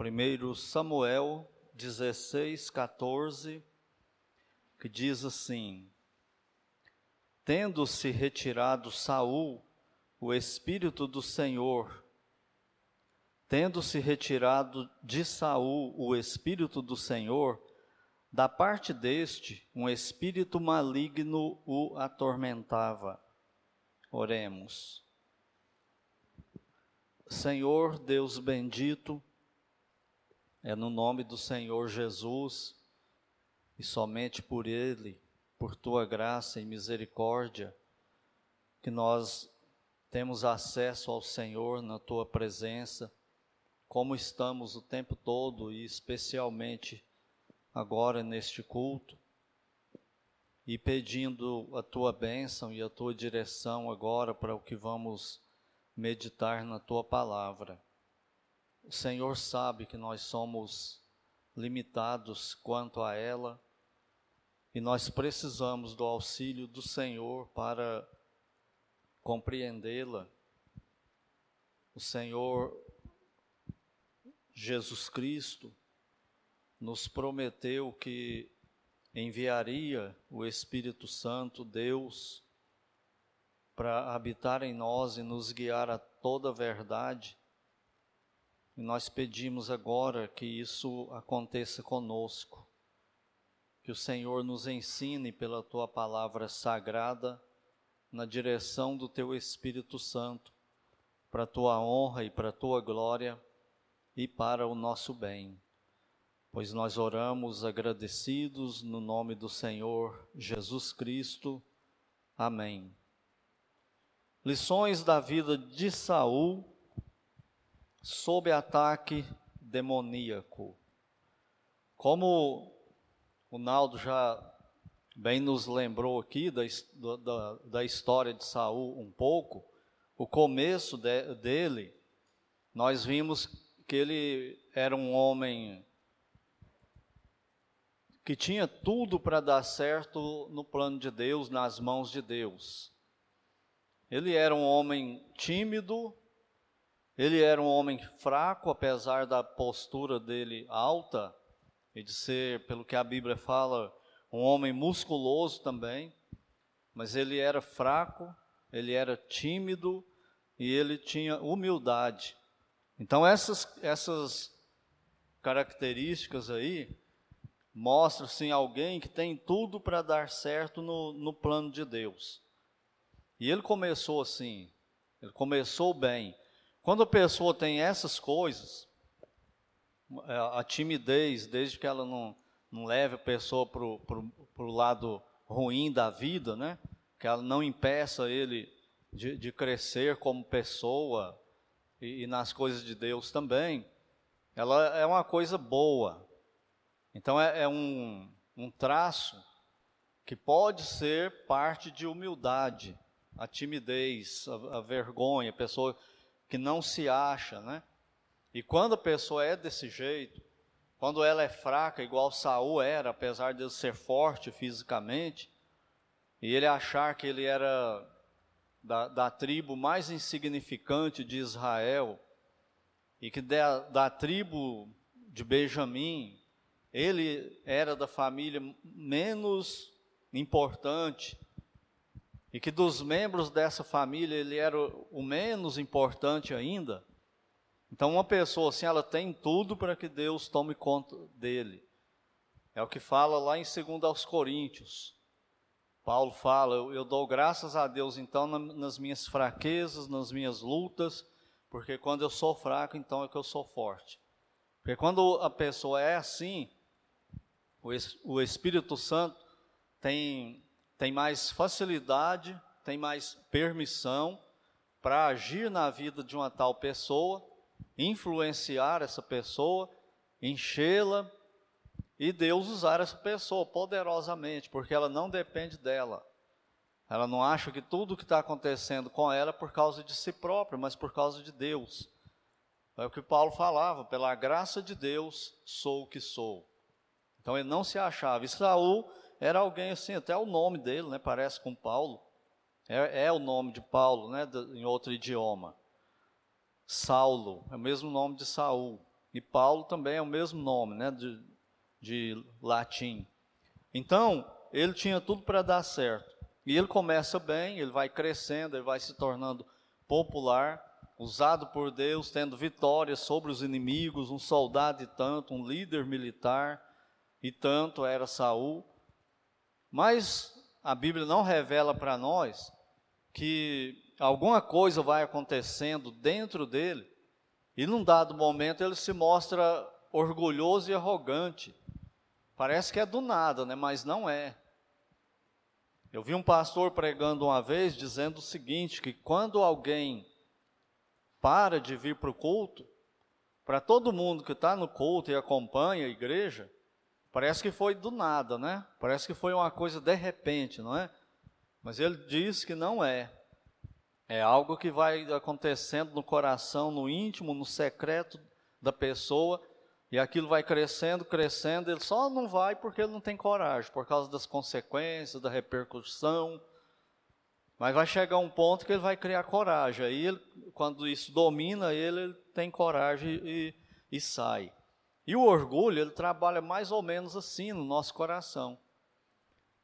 1 Samuel 16, 14, que diz assim: Tendo-se retirado Saul, o Espírito do Senhor, tendo-se retirado de Saul o Espírito do Senhor, da parte deste, um espírito maligno o atormentava. Oremos. Senhor Deus bendito, é no nome do Senhor Jesus e somente por Ele, por tua graça e misericórdia, que nós temos acesso ao Senhor na tua presença, como estamos o tempo todo e especialmente agora neste culto, e pedindo a tua bênção e a tua direção agora para o que vamos meditar na tua palavra. O Senhor sabe que nós somos limitados quanto a ela e nós precisamos do auxílio do Senhor para compreendê-la. O Senhor Jesus Cristo nos prometeu que enviaria o Espírito Santo, Deus, para habitar em nós e nos guiar a toda a verdade. E nós pedimos agora que isso aconteça conosco, que o Senhor nos ensine pela tua palavra sagrada, na direção do teu Espírito Santo, para a tua honra e para a tua glória e para o nosso bem. Pois nós oramos agradecidos no nome do Senhor Jesus Cristo. Amém. Lições da vida de Saul sob ataque demoníaco. Como o Naldo já bem nos lembrou aqui da, da, da história de Saul um pouco, o começo de, dele, nós vimos que ele era um homem que tinha tudo para dar certo no plano de Deus, nas mãos de Deus. Ele era um homem tímido, ele era um homem fraco, apesar da postura dele alta, e de ser, pelo que a Bíblia fala, um homem musculoso também, mas ele era fraco, ele era tímido e ele tinha humildade. Então essas, essas características aí mostram sim alguém que tem tudo para dar certo no, no plano de Deus. E ele começou assim, ele começou bem. Quando a pessoa tem essas coisas, é, a timidez, desde que ela não, não leve a pessoa para o lado ruim da vida, né? que ela não impeça ele de, de crescer como pessoa e, e, nas coisas de Deus também, ela é uma coisa boa. Então é, é um, um traço que pode ser parte de humildade, a timidez, a, a vergonha, a pessoa que não se acha, né? E quando a pessoa é desse jeito, quando ela é fraca, igual Saul era, apesar de ser forte fisicamente, e ele achar que ele era da, da tribo mais insignificante de Israel, e que da, da tribo de Benjamim, ele era da família menos importante, e que dos membros dessa família ele era o menos importante ainda. Então, uma pessoa assim, ela tem tudo para que Deus tome conta dele. É o que fala lá em 2 aos Coríntios. Paulo fala: eu, dou graças a Deus então na, nas minhas fraquezas, nas minhas lutas, porque quando eu sou fraco, então é que eu sou forte. Porque quando a pessoa é assim, o Espírito Santo tem tem mais facilidade, tem mais permissão para agir na vida de uma tal pessoa, influenciar essa pessoa, enchê-la e Deus usar essa pessoa poderosamente, porque ela não depende dela. Ela não acha que tudo que está acontecendo com ela é por causa de si própria, mas por causa de Deus. É o que Paulo falava, pela graça de Deus sou o que sou. Então ele não se achava. E Saul era alguém assim, até o nome dele, né, parece com Paulo. É, é o nome de Paulo, né, em outro idioma. Saulo, é o mesmo nome de Saul. E Paulo também é o mesmo nome, né, de, de latim. Então, ele tinha tudo para dar certo. E ele começa bem, ele vai crescendo, ele vai se tornando popular, usado por Deus, tendo vitórias sobre os inimigos, um soldado e tanto, um líder militar e tanto era Saul. Mas a Bíblia não revela para nós que alguma coisa vai acontecendo dentro dele e num dado momento ele se mostra orgulhoso e arrogante. Parece que é do nada, né? Mas não é. Eu vi um pastor pregando uma vez dizendo o seguinte: que quando alguém para de vir para o culto, para todo mundo que está no culto e acompanha a igreja, parece que foi do nada, né? Parece que foi uma coisa de repente, não é? Mas ele diz que não é. É algo que vai acontecendo no coração, no íntimo, no secreto da pessoa, e aquilo vai crescendo, crescendo. Ele só não vai porque ele não tem coragem, por causa das consequências, da repercussão, mas vai chegar um ponto que ele vai criar coragem. Aí, ele, quando isso domina ele, ele tem coragem e, e sai. E o orgulho, ele trabalha mais ou menos assim no nosso coração.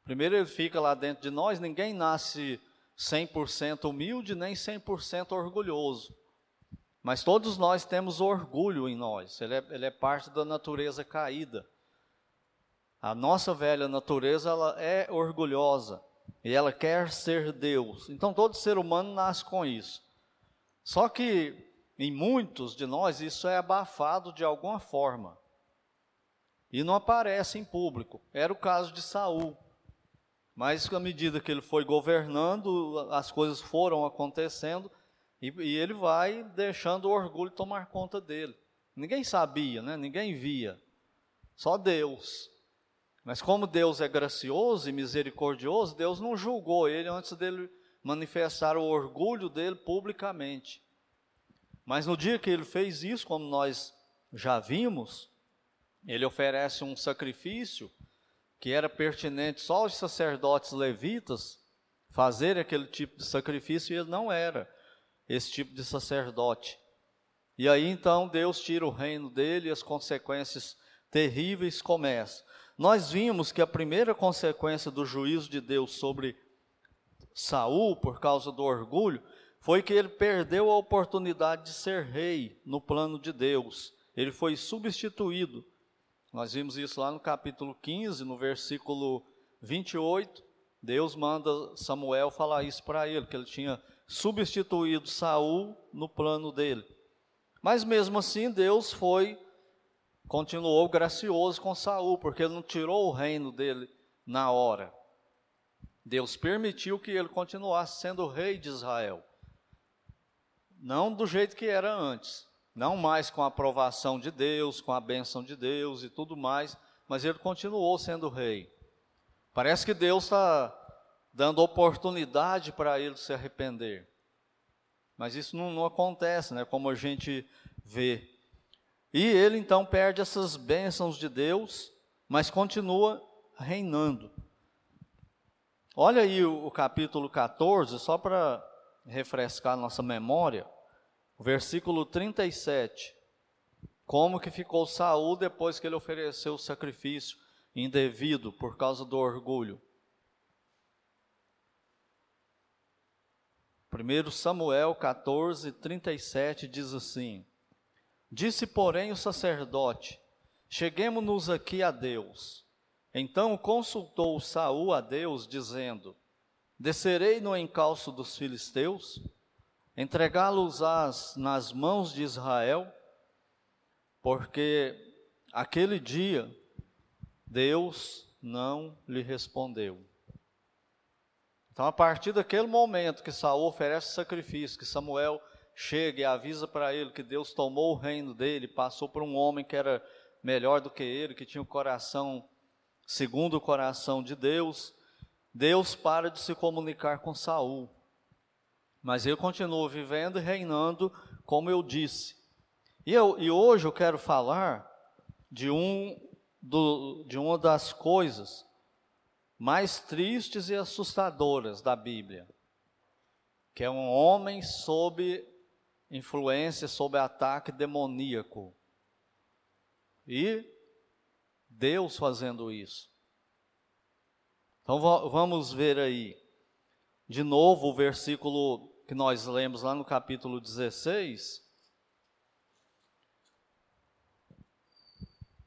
Primeiro ele fica lá dentro de nós, ninguém nasce 100% humilde nem 100% orgulhoso. Mas todos nós temos orgulho em nós, ele é, ele é parte da natureza caída. A nossa velha natureza ela é orgulhosa e ela quer ser Deus. Então todo ser humano nasce com isso. Só que em muitos de nós isso é abafado de alguma forma. E não aparece em público. Era o caso de Saul. Mas à medida que ele foi governando, as coisas foram acontecendo e, e ele vai deixando o orgulho tomar conta dele. Ninguém sabia, né? Ninguém via. Só Deus. Mas como Deus é gracioso e misericordioso, Deus não julgou ele antes dele manifestar o orgulho dele publicamente. Mas no dia que ele fez isso, como nós já vimos, ele oferece um sacrifício que era pertinente só aos sacerdotes levitas fazer aquele tipo de sacrifício e ele não era esse tipo de sacerdote. E aí então Deus tira o reino dele e as consequências terríveis começam. Nós vimos que a primeira consequência do juízo de Deus sobre Saul, por causa do orgulho, foi que ele perdeu a oportunidade de ser rei no plano de Deus. Ele foi substituído. Nós vimos isso lá no capítulo 15, no versículo 28. Deus manda Samuel falar isso para ele, que ele tinha substituído Saul no plano dele. Mas mesmo assim, Deus foi continuou gracioso com Saul, porque ele não tirou o reino dele na hora. Deus permitiu que ele continuasse sendo rei de Israel. Não do jeito que era antes, não mais com a aprovação de Deus, com a bênção de Deus e tudo mais, mas ele continuou sendo rei. Parece que Deus está dando oportunidade para ele se arrepender. Mas isso não, não acontece, né? Como a gente vê e ele então perde essas bênçãos de Deus, mas continua reinando. Olha aí o, o capítulo 14, só para refrescar nossa memória, o versículo 37. Como que ficou Saul depois que ele ofereceu o sacrifício indevido por causa do orgulho? 1 Samuel 14, 37 diz assim: Disse, porém, o sacerdote: Cheguemos-nos aqui a Deus. Então consultou Saul a Deus, dizendo: Descerei no encalço dos filisteus, entregá-los nas mãos de Israel, porque aquele dia Deus não lhe respondeu. Então, a partir daquele momento que Saul oferece sacrifício, que Samuel chega e avisa para ele que Deus tomou o reino dele, passou por um homem que era melhor do que ele, que tinha o coração segundo o coração de Deus, Deus para de se comunicar com Saul. Mas ele continua vivendo e reinando, como eu disse. E, eu, e hoje eu quero falar de, um, do, de uma das coisas mais tristes e assustadoras da Bíblia, que é um homem sob influência sob ataque demoníaco. e Deus fazendo isso. Então vamos ver aí, de novo, o versículo que nós lemos lá no capítulo 16,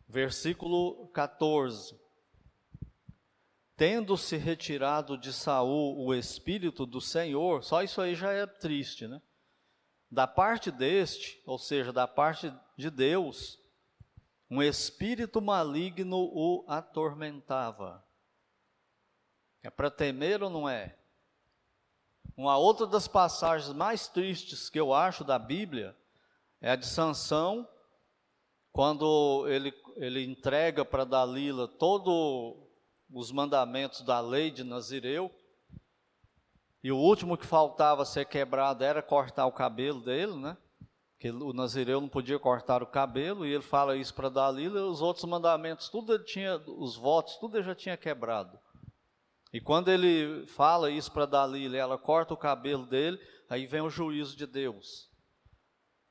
versículo 14. Tendo-se retirado de Saul o espírito do Senhor, só isso aí já é triste, né? Da parte deste, ou seja, da parte de Deus, um espírito maligno o atormentava. É para temer ou não é? Uma outra das passagens mais tristes que eu acho da Bíblia é a de Sansão, quando ele, ele entrega para Dalila todos os mandamentos da lei de Nazireu, e o último que faltava ser quebrado era cortar o cabelo dele, né? Que o Nazireu não podia cortar o cabelo, e ele fala isso para Dalila, os outros mandamentos, tudo ele tinha, os votos, tudo ele já tinha quebrado. E quando ele fala isso para Dalila, ela corta o cabelo dele, aí vem o juízo de Deus.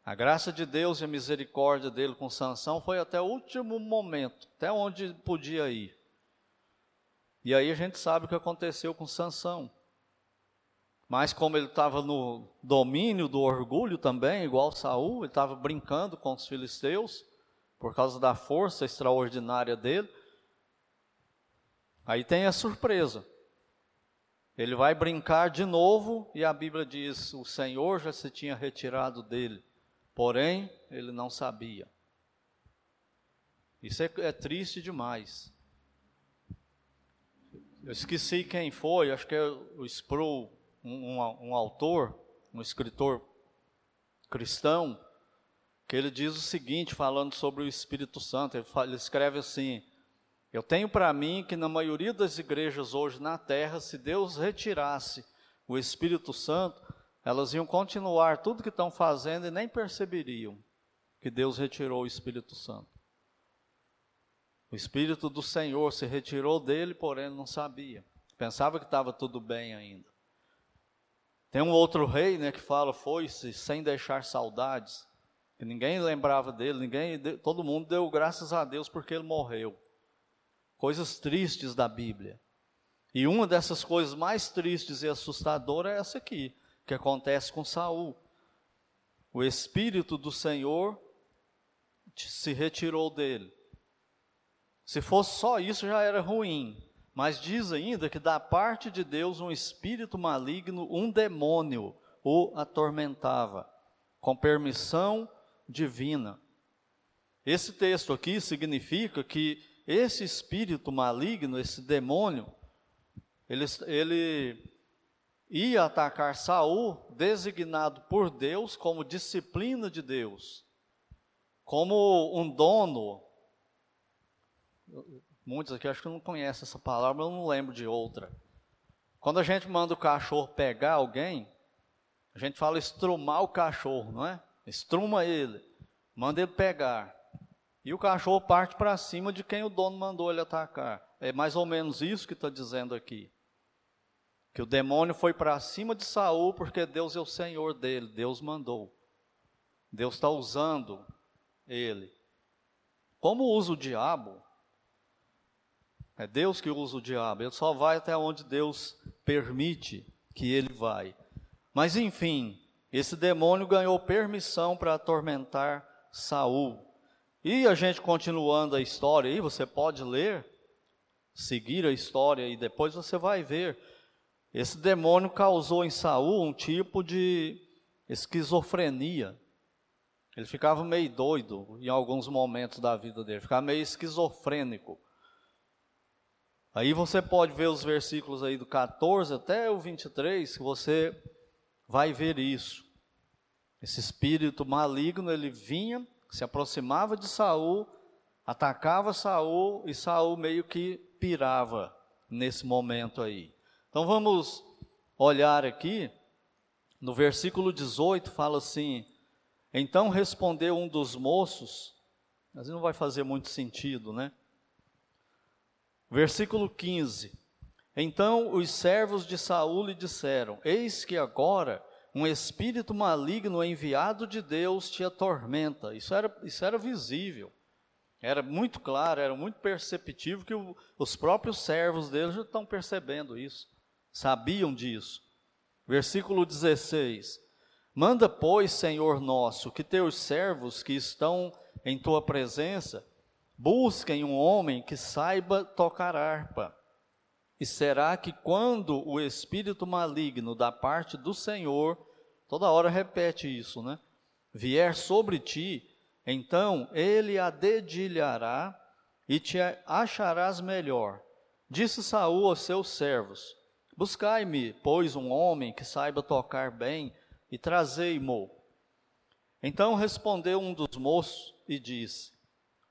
A graça de Deus e a misericórdia dele com Sansão foi até o último momento, até onde podia ir. E aí a gente sabe o que aconteceu com Sansão. Mas como ele estava no domínio do orgulho também, igual Saul, ele estava brincando com os filisteus por causa da força extraordinária dele. Aí tem a surpresa. Ele vai brincar de novo e a Bíblia diz: o Senhor já se tinha retirado dele, porém ele não sabia. Isso é, é triste demais. Eu esqueci quem foi, acho que é o Sproul, um, um, um autor, um escritor cristão, que ele diz o seguinte, falando sobre o Espírito Santo. Ele, fala, ele escreve assim: eu tenho para mim que na maioria das igrejas hoje na terra, se Deus retirasse o Espírito Santo, elas iam continuar tudo que estão fazendo e nem perceberiam que Deus retirou o Espírito Santo. O Espírito do Senhor se retirou dele, porém não sabia. Pensava que estava tudo bem ainda. Tem um outro rei, né, que fala foi-se sem deixar saudades, que ninguém lembrava dele, ninguém, todo mundo deu graças a Deus porque ele morreu coisas tristes da Bíblia. E uma dessas coisas mais tristes e assustadoras é essa aqui, que acontece com Saul. O espírito do Senhor se retirou dele. Se fosse só isso já era ruim, mas diz ainda que da parte de Deus um espírito maligno, um demônio, o atormentava, com permissão divina. Esse texto aqui significa que esse espírito maligno, esse demônio, ele, ele ia atacar Saul, designado por Deus como disciplina de Deus, como um dono. Muitos aqui acho que não conhecem essa palavra, eu não lembro de outra. Quando a gente manda o cachorro pegar alguém, a gente fala estrumar o cachorro, não é? Estruma ele, manda ele pegar. E o cachorro parte para cima de quem o dono mandou ele atacar. É mais ou menos isso que está dizendo aqui. Que o demônio foi para cima de Saul porque Deus é o Senhor dele, Deus mandou. Deus está usando ele. Como usa o diabo? É Deus que usa o diabo. Ele só vai até onde Deus permite que ele vai. Mas enfim, esse demônio ganhou permissão para atormentar Saul. E a gente continuando a história aí, você pode ler, seguir a história e depois você vai ver. Esse demônio causou em Saul um tipo de esquizofrenia. Ele ficava meio doido em alguns momentos da vida dele, ficava meio esquizofrênico. Aí você pode ver os versículos aí do 14 até o 23, que você vai ver isso. Esse espírito maligno, ele vinha se aproximava de Saul, atacava Saul e Saul meio que pirava nesse momento aí. Então vamos olhar aqui no versículo 18 fala assim: Então respondeu um dos moços, mas não vai fazer muito sentido, né? Versículo 15. Então os servos de Saul lhe disseram: Eis que agora um espírito maligno enviado de Deus te atormenta. Isso era, isso era visível. Era muito claro, era muito perceptível que o, os próprios servos dele já estão percebendo isso, sabiam disso. Versículo 16: Manda, pois, Senhor nosso, que teus servos que estão em tua presença busquem um homem que saiba tocar harpa. E será que quando o espírito maligno da parte do Senhor, toda hora repete isso, né? Vier sobre ti, então ele a dedilhará e te acharás melhor. Disse Saul aos seus servos: Buscai-me, pois, um homem que saiba tocar bem, e trazei-mo. Então respondeu um dos moços e disse: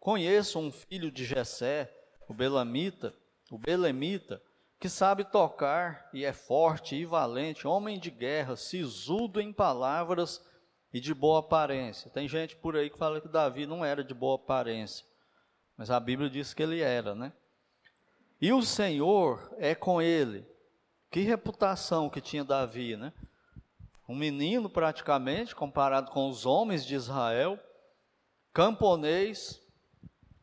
Conheço um filho de Jessé, o Belamita, o Belemita, que sabe tocar e é forte e valente, homem de guerra, sisudo em palavras e de boa aparência. Tem gente por aí que fala que Davi não era de boa aparência, mas a Bíblia diz que ele era, né? E o Senhor é com ele. Que reputação que tinha Davi, né? Um menino praticamente, comparado com os homens de Israel, camponês,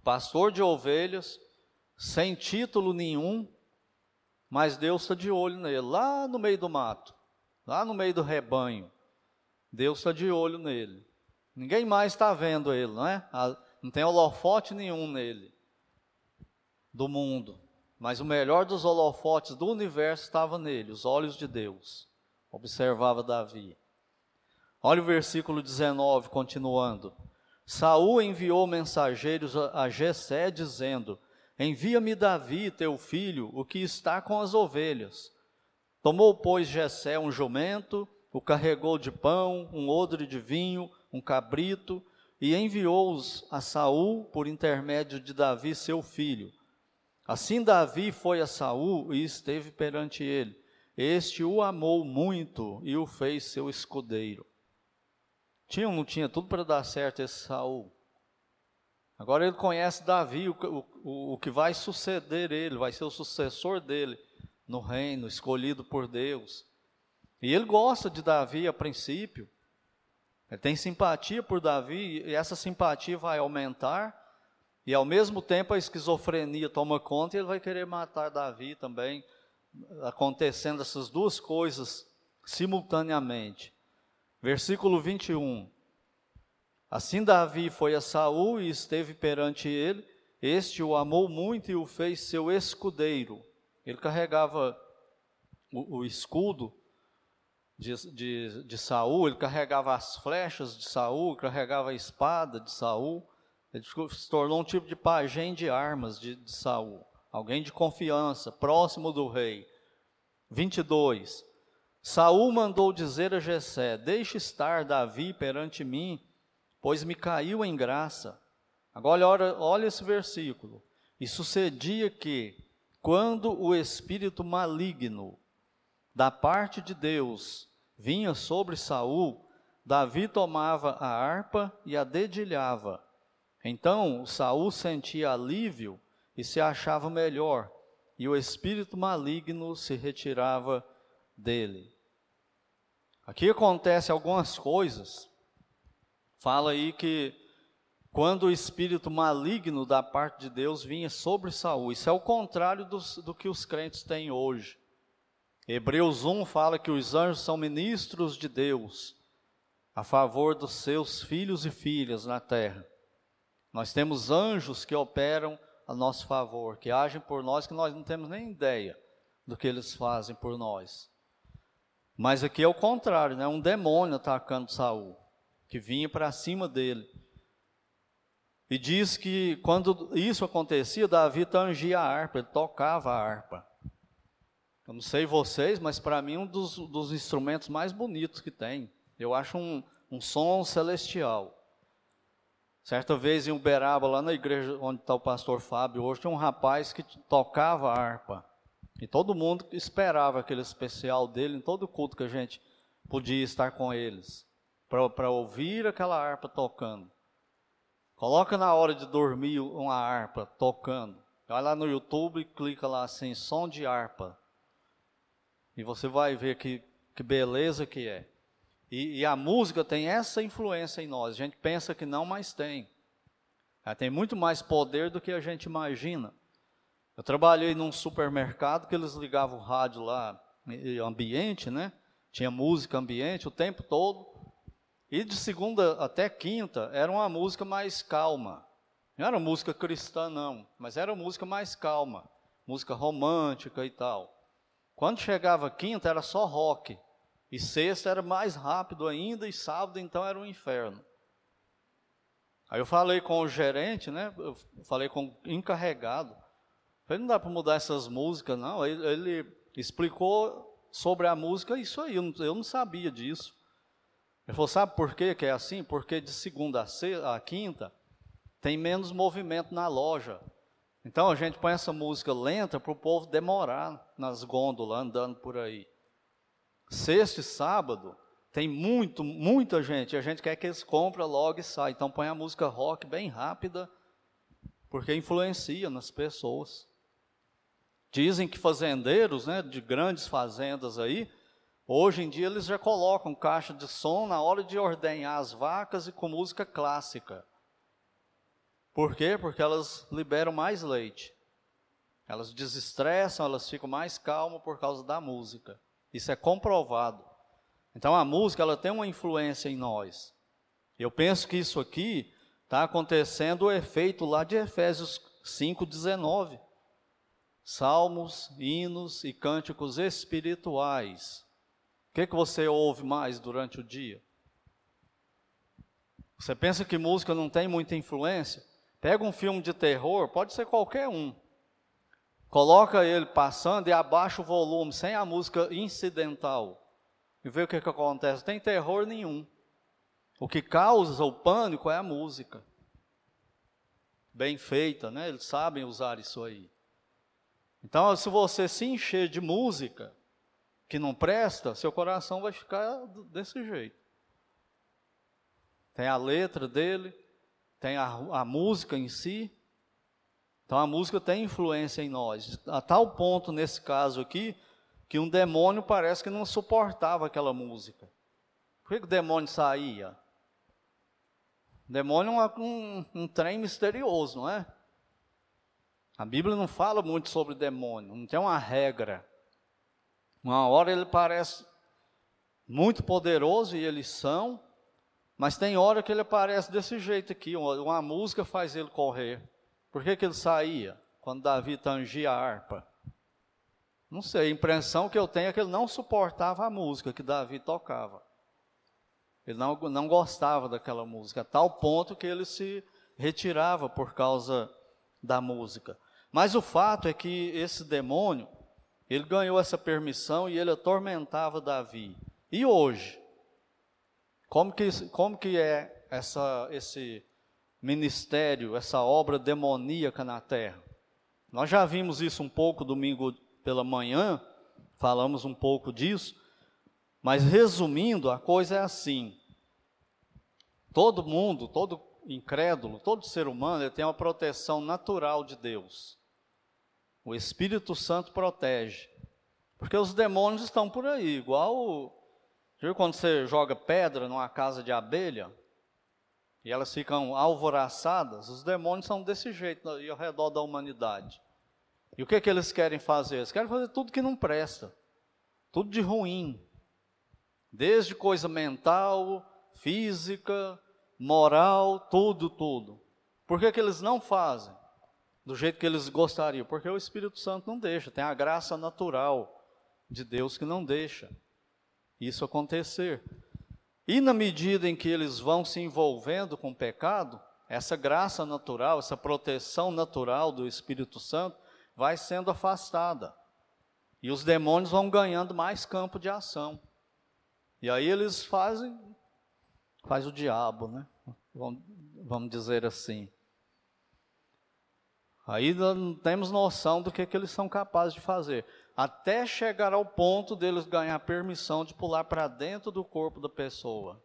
pastor de ovelhas, sem título nenhum, mas Deus está de olho nele, lá no meio do mato, lá no meio do rebanho. Deus está de olho nele. Ninguém mais está vendo ele, não é? Não tem holofote nenhum nele, do mundo. Mas o melhor dos holofotes do universo estava nele, os olhos de Deus. Observava Davi. Olha o versículo 19, continuando. Saul enviou mensageiros a Jessé, dizendo: Envia-me Davi, teu filho, o que está com as ovelhas. Tomou, pois, Jessé um jumento o carregou de pão, um odre de vinho, um cabrito, e enviou-os a Saul por intermédio de Davi, seu filho. Assim Davi foi a Saul e esteve perante ele. Este o amou muito e o fez seu escudeiro. Tinha ou não tinha tudo para dar certo esse Saul? Agora ele conhece Davi, o, o, o que vai suceder ele, vai ser o sucessor dele no reino, escolhido por Deus. E ele gosta de Davi a princípio. Ele tem simpatia por Davi e essa simpatia vai aumentar. E ao mesmo tempo a esquizofrenia toma conta e ele vai querer matar Davi também, acontecendo essas duas coisas simultaneamente. Versículo 21. Assim Davi foi a Saul e esteve perante ele. Este o amou muito e o fez seu escudeiro. Ele carregava o, o escudo de, de, de Saul, ele carregava as flechas de Saul, carregava a espada de Saul, ele se tornou um tipo de pajem de armas de, de Saul, alguém de confiança, próximo do rei. 22. Saul mandou dizer a Jessé: Deixe estar Davi perante mim, pois me caiu em graça. Agora olha, olha esse versículo. E sucedia que, quando o espírito maligno da parte de Deus vinha sobre Saul, Davi tomava a harpa e a dedilhava. Então Saul sentia alívio e se achava melhor, e o espírito maligno se retirava dele. Aqui acontece algumas coisas. Fala aí que quando o espírito maligno da parte de Deus vinha sobre Saul, isso é o contrário do, do que os crentes têm hoje. Hebreus 1 fala que os anjos são ministros de Deus a favor dos seus filhos e filhas na terra. Nós temos anjos que operam a nosso favor, que agem por nós, que nós não temos nem ideia do que eles fazem por nós. Mas aqui é o contrário, né? Um demônio atacando Saul, que vinha para cima dele. E diz que quando isso acontecia, Davi tangia a harpa, ele tocava a harpa. Eu não sei vocês, mas para mim um dos, dos, instrumentos mais bonitos que tem. Eu acho um, um som celestial. Certa vez em Uberaba, lá na igreja onde está o pastor Fábio, hoje tinha um rapaz que tocava harpa. E todo mundo esperava aquele especial dele em todo culto que a gente podia estar com eles. Para ouvir aquela harpa tocando. Coloca na hora de dormir uma harpa tocando. Vai lá no YouTube e clica lá assim, som de harpa. E você vai ver que, que beleza que é. E, e, a música tem essa influência em nós. A gente pensa que não, mas tem. Ela tem muito mais poder do que a gente imagina. Eu trabalhei num supermercado que eles ligavam o rádio lá, ambiente, né? Tinha música ambiente o tempo todo. E de segunda até quinta era uma música mais calma. Não era música cristã, não, mas era música mais calma, música romântica e tal. Quando chegava quinta era só rock. E sexta era mais rápido ainda, e sábado então era um inferno. Aí eu falei com o gerente, né? Eu falei com o encarregado. Falei, não dá para mudar essas músicas, não. Ele, ele, explicou sobre a música, isso aí, eu não, eu não, sabia disso. Ele falou, sabe por que é assim? Porque de segunda a, sexta, a quinta tem menos movimento na loja. Então a gente põe essa música lenta para o povo demorar nas gôndolas, andando por aí. Sexta e sábado tem muito, muita gente, a gente quer que eles comprem logo e saem. Então põe a música rock bem rápida, porque influencia nas pessoas. Dizem que fazendeiros, né, de grandes fazendas aí, hoje em dia eles já colocam caixa de som na hora de ordenhar as vacas e com música clássica. Por quê? Porque elas liberam mais leite. Elas desestressam, elas ficam mais calmas por causa da música. Isso é comprovado. Então a música ela tem uma influência em nós. Eu penso que isso aqui está acontecendo o efeito lá de Efésios 5,19. Salmos, hinos e cânticos espirituais. O que, que você ouve mais durante o dia? Você pensa que música não tem muita influência? Pega um filme de terror, pode ser qualquer um. Coloca ele passando e abaixa o volume, sem a música incidental. E vê o que, que acontece. Não tem terror nenhum. O que causa o pânico é a música. Bem feita, né? Eles sabem usar isso aí. Então, se você se encher de música que não presta, seu coração vai ficar desse jeito. Tem a letra dele, tem a, a música em si, então a música tem influência em nós, a tal ponto nesse caso aqui, que um demônio parece que não suportava aquela música. Por que, o demônio saía? O demônio é um, um, um trem misterioso, não é? A Bíblia não fala muito sobre demônio, não tem uma regra. Uma hora ele parece muito poderoso e eles são, mas tem hora que ele aparece desse jeito aqui, uma, uma música faz ele correr. Por que, que ele saía quando Davi tangia a harpa? Não sei, a impressão que eu tenho é que ele não suportava a música que Davi tocava. Ele não, não gostava daquela música, a tal ponto que ele se retirava por causa da música. Mas o fato é que esse demônio, ele ganhou essa permissão e ele atormentava Davi. E hoje? Como que, como que é essa, esse ministério, essa obra demoníaca na terra. Nós já vimos isso um pouco domingo pela manhã, falamos um pouco disso, mas resumindo, a coisa é assim: todo mundo, todo incrédulo, todo ser humano, tem uma proteção natural de Deus. O Espírito Santo protege. Porque os demônios estão por aí, igual viu quando você joga pedra numa casa de abelha, e elas ficam alvoraçadas, os demônios são desse jeito ao redor da humanidade. E o que, que eles querem fazer? Eles querem fazer tudo que não presta, tudo de ruim, desde coisa mental, física, moral, tudo, tudo. Por que, que eles não fazem do jeito que eles gostariam? Porque o Espírito Santo não deixa, tem a graça natural de Deus que não deixa isso acontecer. E na medida em que eles vão se envolvendo com o pecado, essa graça natural, essa proteção natural do Espírito Santo vai sendo afastada. E os demônios vão ganhando mais campo de ação. E aí eles fazem, faz o diabo, né? Vamos dizer assim. Aí não temos noção do que, que eles são capazes de fazer até chegar ao ponto deles ganhar permissão de pular para dentro do corpo da pessoa.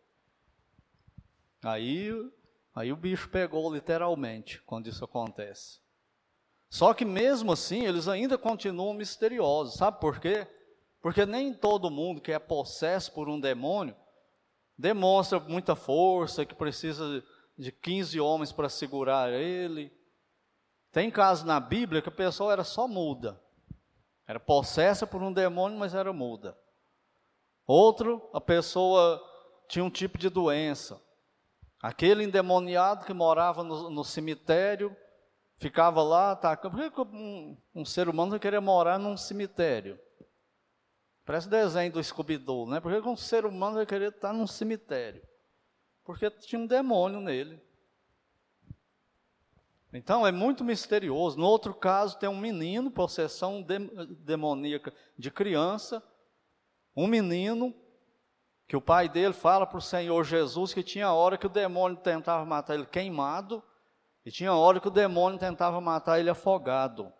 Aí, aí o bicho pegou literalmente quando isso acontece. Só que mesmo assim, eles ainda continuam misteriosos. Sabe por quê? Porque nem todo mundo que é possesso por um demônio demonstra muita força, que precisa de 15 homens para segurar ele. Tem casos na Bíblia que a pessoa era só muda. Era possessa por um demônio, mas era muda. Outro, a pessoa tinha um tipo de doença. Aquele endemoniado que morava no, no cemitério, ficava lá, tá, por que um, um, ser humano vai querer morar num cemitério? Parece desenho do Scooby-Doo, né? Por que um ser humano vai querer estar num cemitério? Porque tinha um demônio nele. Então é muito misterioso. No outro caso, tem um menino, possessão demoníaca de criança, um menino que o pai dele fala para o Senhor Jesus que tinha hora que o demônio tentava matar ele queimado, e tinha hora que o demônio tentava matar ele afogado.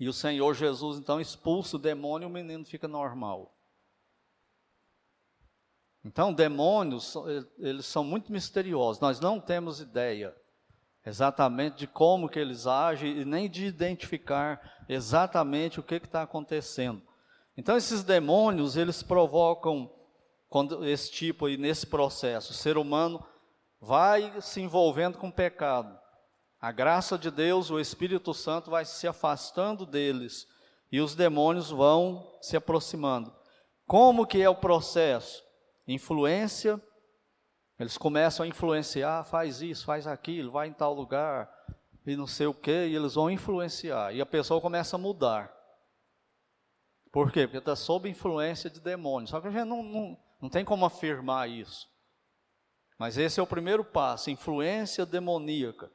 E o Senhor Jesus então expulsa o demônio e o menino fica normal. Então, demônios, eles são muito misteriosos, nós não temos ideia exatamente de como que eles agem e nem de identificar exatamente o que está acontecendo. Então, esses demônios, eles provocam quando esse tipo aí nesse processo, o ser humano vai se envolvendo com o pecado. A graça de Deus, o Espírito Santo vai se afastando deles e os demônios vão se aproximando. Como que é o processo? Influência, eles começam a influenciar, faz isso, faz aquilo, vai em tal lugar e não sei o que, e eles vão influenciar. E a pessoa começa a mudar. Por quê? Porque está sob influência de demônios. Só que a gente não, não, não tem como afirmar isso. Mas esse é o primeiro passo, influência demoníaca.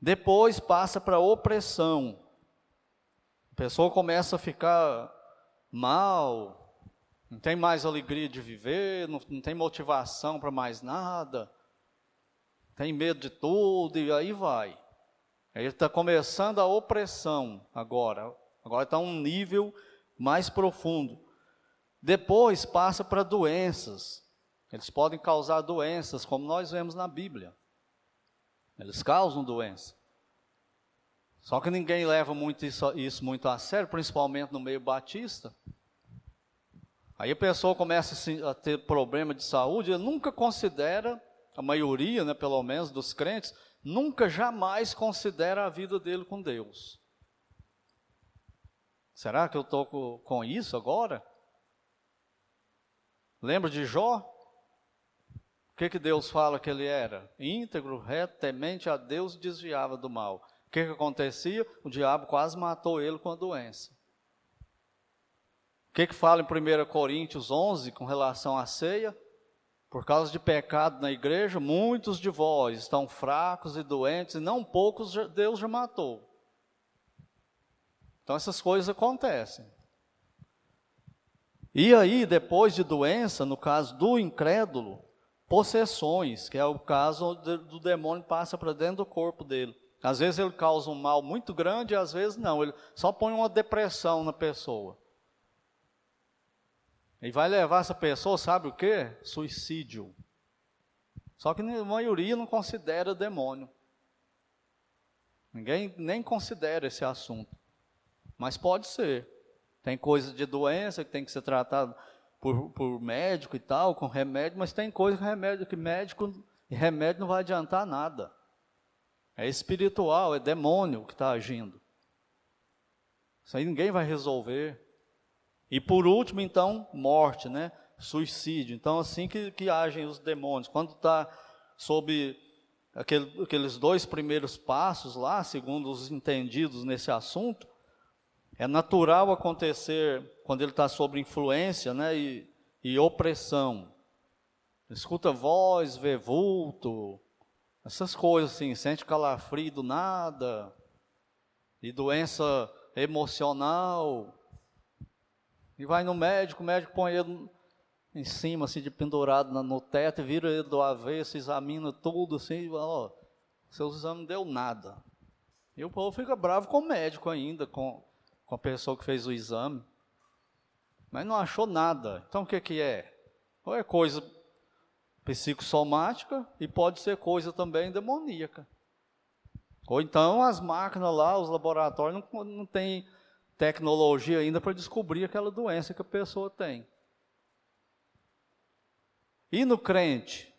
Depois passa para opressão. A pessoa começa a ficar mal, não tem mais alegria de viver, não, não tem motivação para mais nada, tem medo de tudo e aí vai. Ele está começando a opressão agora. Agora está um nível mais profundo. Depois passa para doenças. Eles podem causar doenças, como nós vemos na Bíblia. Eles causam doença. Só que ninguém leva muito isso, isso muito a sério, principalmente no meio batista. Aí a pessoa começa a ter problema de saúde, ele nunca considera, a maioria, né, pelo menos, dos crentes, nunca jamais considera a vida dele com Deus. Será que eu estou com isso agora? Lembra de Jó? O que, que Deus fala que ele era? Íntegro, reto, temente a Deus desviava do mal. O que, que acontecia? O diabo quase matou ele com a doença. Que, que fala em 1 Coríntios 11 com relação à ceia? Por causa de pecado na igreja, muitos de vós estão fracos e doentes, e não poucos Deus já matou. Então essas coisas acontecem. E aí, depois de doença, no caso do incrédulo, possessões, que é o caso do demônio passa para dentro do corpo dele. Às vezes ele causa um mal muito grande, às vezes não, ele só põe uma depressão na pessoa. E vai levar essa pessoa, sabe o que? Suicídio. Só que a maioria não considera demônio. Ninguém nem considera esse assunto. Mas pode ser. Tem coisa de doença que tem que ser tratada por, por médico e tal, com remédio, mas tem coisa que remédio que médico e remédio não vai adiantar nada. É espiritual, é demônio que está agindo. Isso aí ninguém vai resolver. E por último, então, morte, né? Suicídio. Então, assim que, que agem os demônios. Quando está sob aquele, aqueles dois primeiros passos lá, segundo os entendidos nesse assunto, é natural acontecer quando ele está sob influência né, e, e opressão. Escuta voz, vê vulto, essas coisas assim, sente calafrio do nada, e doença emocional. E vai no médico, o médico põe ele em cima, assim, de pendurado no teto, vira ele do avesso, examina tudo, assim, ó, seus exames não deu nada. E o povo fica bravo com o médico ainda, com, com a pessoa que fez o exame, mas não achou nada. Então o que, que é? Ou é coisa psicossomática e pode ser coisa também demoníaca. Ou então as máquinas lá, os laboratórios não, não têm tecnologia ainda para descobrir aquela doença que a pessoa tem. E no crente?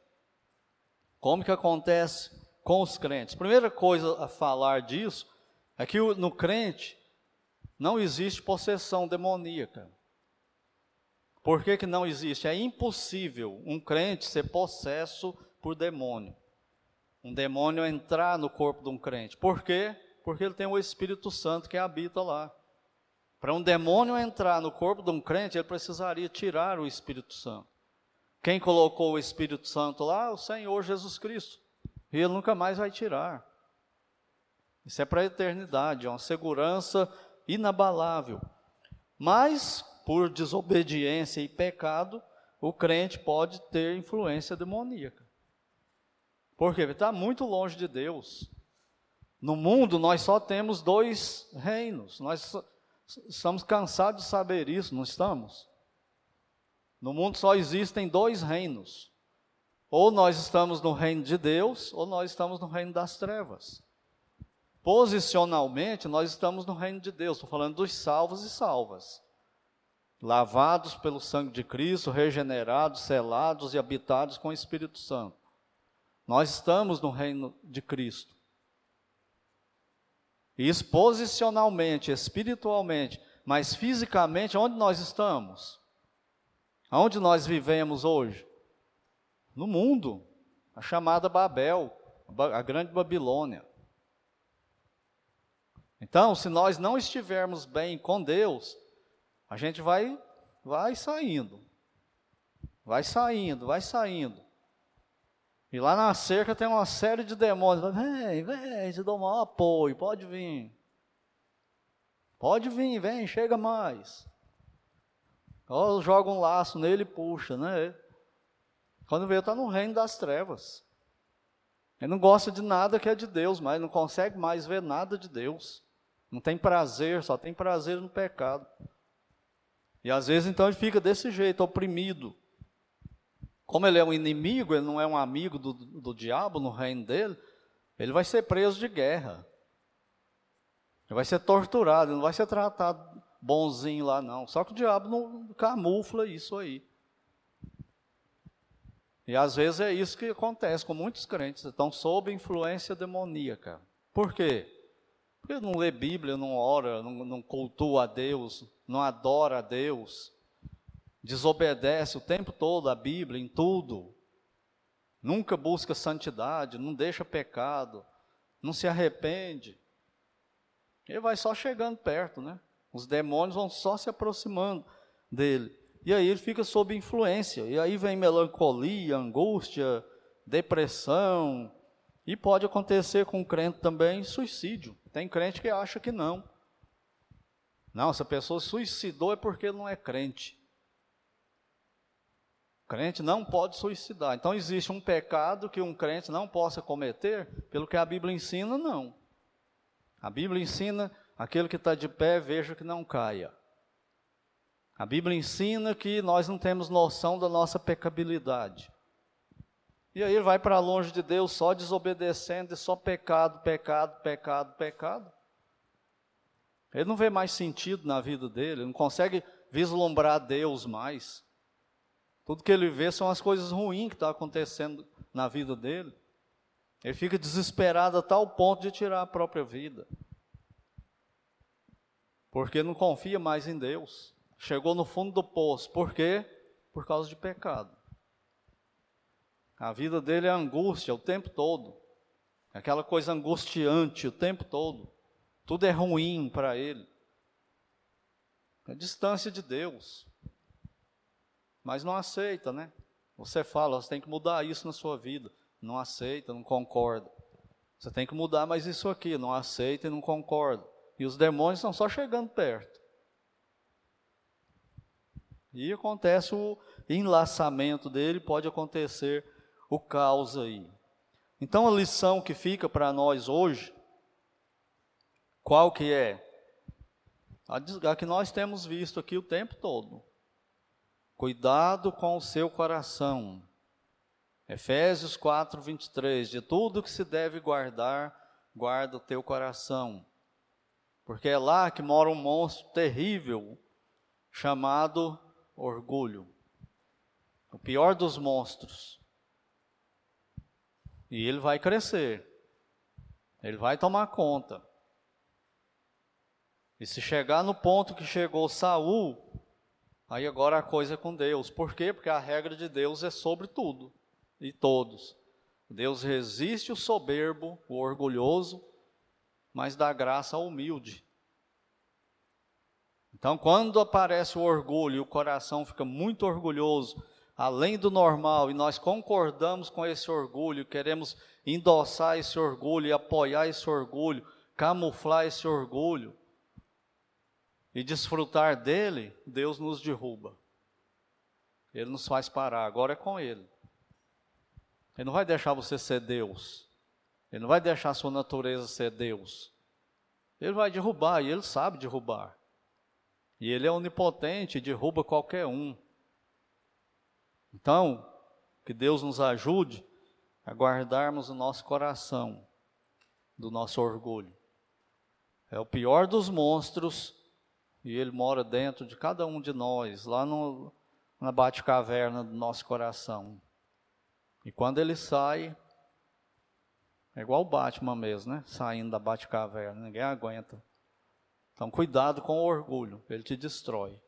Como que acontece com os crentes? Primeira coisa a falar disso é que no crente não existe possessão demoníaca. Por que, que não existe? É impossível um crente ser possesso por demônio. Um demônio entrar no corpo de um crente. Por quê? Porque ele tem o Espírito Santo que habita lá. Para um demônio entrar no corpo de um crente, ele precisaria tirar o Espírito Santo. Quem colocou o Espírito Santo lá? O Senhor Jesus Cristo. E ele nunca mais vai tirar. Isso é para a eternidade, é uma segurança inabalável. Mas, por desobediência e pecado, o crente pode ter influência demoníaca. Porque ele está muito longe de Deus. No mundo, nós só temos dois reinos. Nós Estamos cansados de saber isso, não estamos? No mundo só existem dois reinos. Ou nós estamos no reino de Deus, ou nós estamos no reino das trevas. Posicionalmente, nós estamos no reino de Deus. Estou falando dos salvos e salvas. Lavados pelo sangue de Cristo, regenerados, selados e habitados com o Espírito Santo. Nós estamos no reino de Cristo. Isso posicionalmente, espiritualmente, mas fisicamente, onde nós estamos? Onde nós vivemos hoje? No mundo, a chamada Babel, a grande Babilônia. Então, se nós não estivermos bem com Deus, a gente vai vai saindo. Vai saindo, vai saindo. E lá na cerca tem uma série de demônios. Vem, vem, te dou maior apoio, pode vir. Pode vir, vem, chega mais. Ou joga um laço nele e puxa, né? Quando vê, está no reino das trevas. Ele não gosta de nada que é de Deus, mas não consegue mais ver nada de Deus. Não tem prazer, só tem prazer no pecado. E às vezes então ele fica desse jeito, oprimido. Como ele é um inimigo, ele não é um amigo do, do diabo no reino dele, ele vai ser preso de guerra. Ele vai ser torturado, ele não vai ser tratado bonzinho lá, não. Só que o diabo não camufla isso aí. E às vezes é isso que acontece com muitos crentes, estão sob influência demoníaca. Por quê? Porque não lê Bíblia, não ora, não, não cultua a Deus, não adora a Deus desobedece o tempo todo a Bíblia em tudo, nunca busca santidade, não deixa pecado, não se arrepende, ele vai só chegando perto, né? Os demônios vão só se aproximando dele. E aí ele fica sob influência. E aí vem melancolia, angústia, depressão. E pode acontecer com o crente também suicídio. Tem crente que acha que não. Não, se a pessoa suicidou é porque não é crente crente não pode suicidar. Então existe um pecado que um crente não possa cometer, pelo que a Bíblia ensina, não. A Bíblia ensina aquele que está de pé, veja que não caia. A Bíblia ensina que nós não temos noção da nossa pecabilidade. E aí ele vai para longe de Deus só desobedecendo e só pecado, pecado, pecado, pecado. Ele não vê mais sentido na vida dele, não consegue vislumbrar Deus mais. Tudo que ele vê são as coisas ruins que estão tá acontecendo na vida dele. Ele fica desesperado a tal ponto de tirar a própria vida. Porque não confia mais em Deus. Chegou no fundo do poço. Por quê? Por causa de pecado. A vida dele é angústia o tempo todo. Aquela coisa angustiante o tempo todo. Tudo é ruim para ele. É distância de Deus mas não aceita, né? Você fala, você tem que mudar isso na sua vida. Não aceita, não concorda. Você tem que mudar mais isso aqui, não aceita e não concorda. E os demônios estão só chegando perto. E acontece o enlaçamento dele, pode acontecer o caos aí. Então a lição que fica para nós hoje, qual que é? A que nós temos visto aqui o tempo todo. Cuidado com o seu coração. Efésios 4, 23. De tudo que se deve guardar, guarda o teu coração. Porque é lá que mora um monstro terrível chamado orgulho. O pior dos monstros. E ele vai crescer. Ele vai tomar conta. E se chegar no ponto que chegou Saul, aí agora a coisa é com Deus. Por quê? Porque a regra de Deus é sobre tudo e todos. Deus resiste o soberbo, o orgulhoso, mas dá graça ao humilde. Então, quando aparece o orgulho e o coração fica muito orgulhoso, além do normal, e nós concordamos com esse orgulho, queremos endossar esse orgulho e apoiar esse orgulho, camuflar esse orgulho e desfrutar dele, Deus nos derruba. Ele nos faz parar, agora é com Ele. Ele não vai deixar você ser Deus. Ele não vai deixar a sua natureza ser Deus. Ele vai derrubar, e Ele sabe derrubar. E Ele é onipotente derruba qualquer um. Então, que Deus nos ajude a guardarmos o nosso coração do nosso orgulho. É o pior dos monstros e ele mora dentro de cada um de nós, lá no, na bate-caverna do nosso coração. E quando ele sai, é igual o Batman mesmo, né? Saindo da bate-caverna, ninguém aguenta. Então, cuidado com o orgulho, ele te destrói.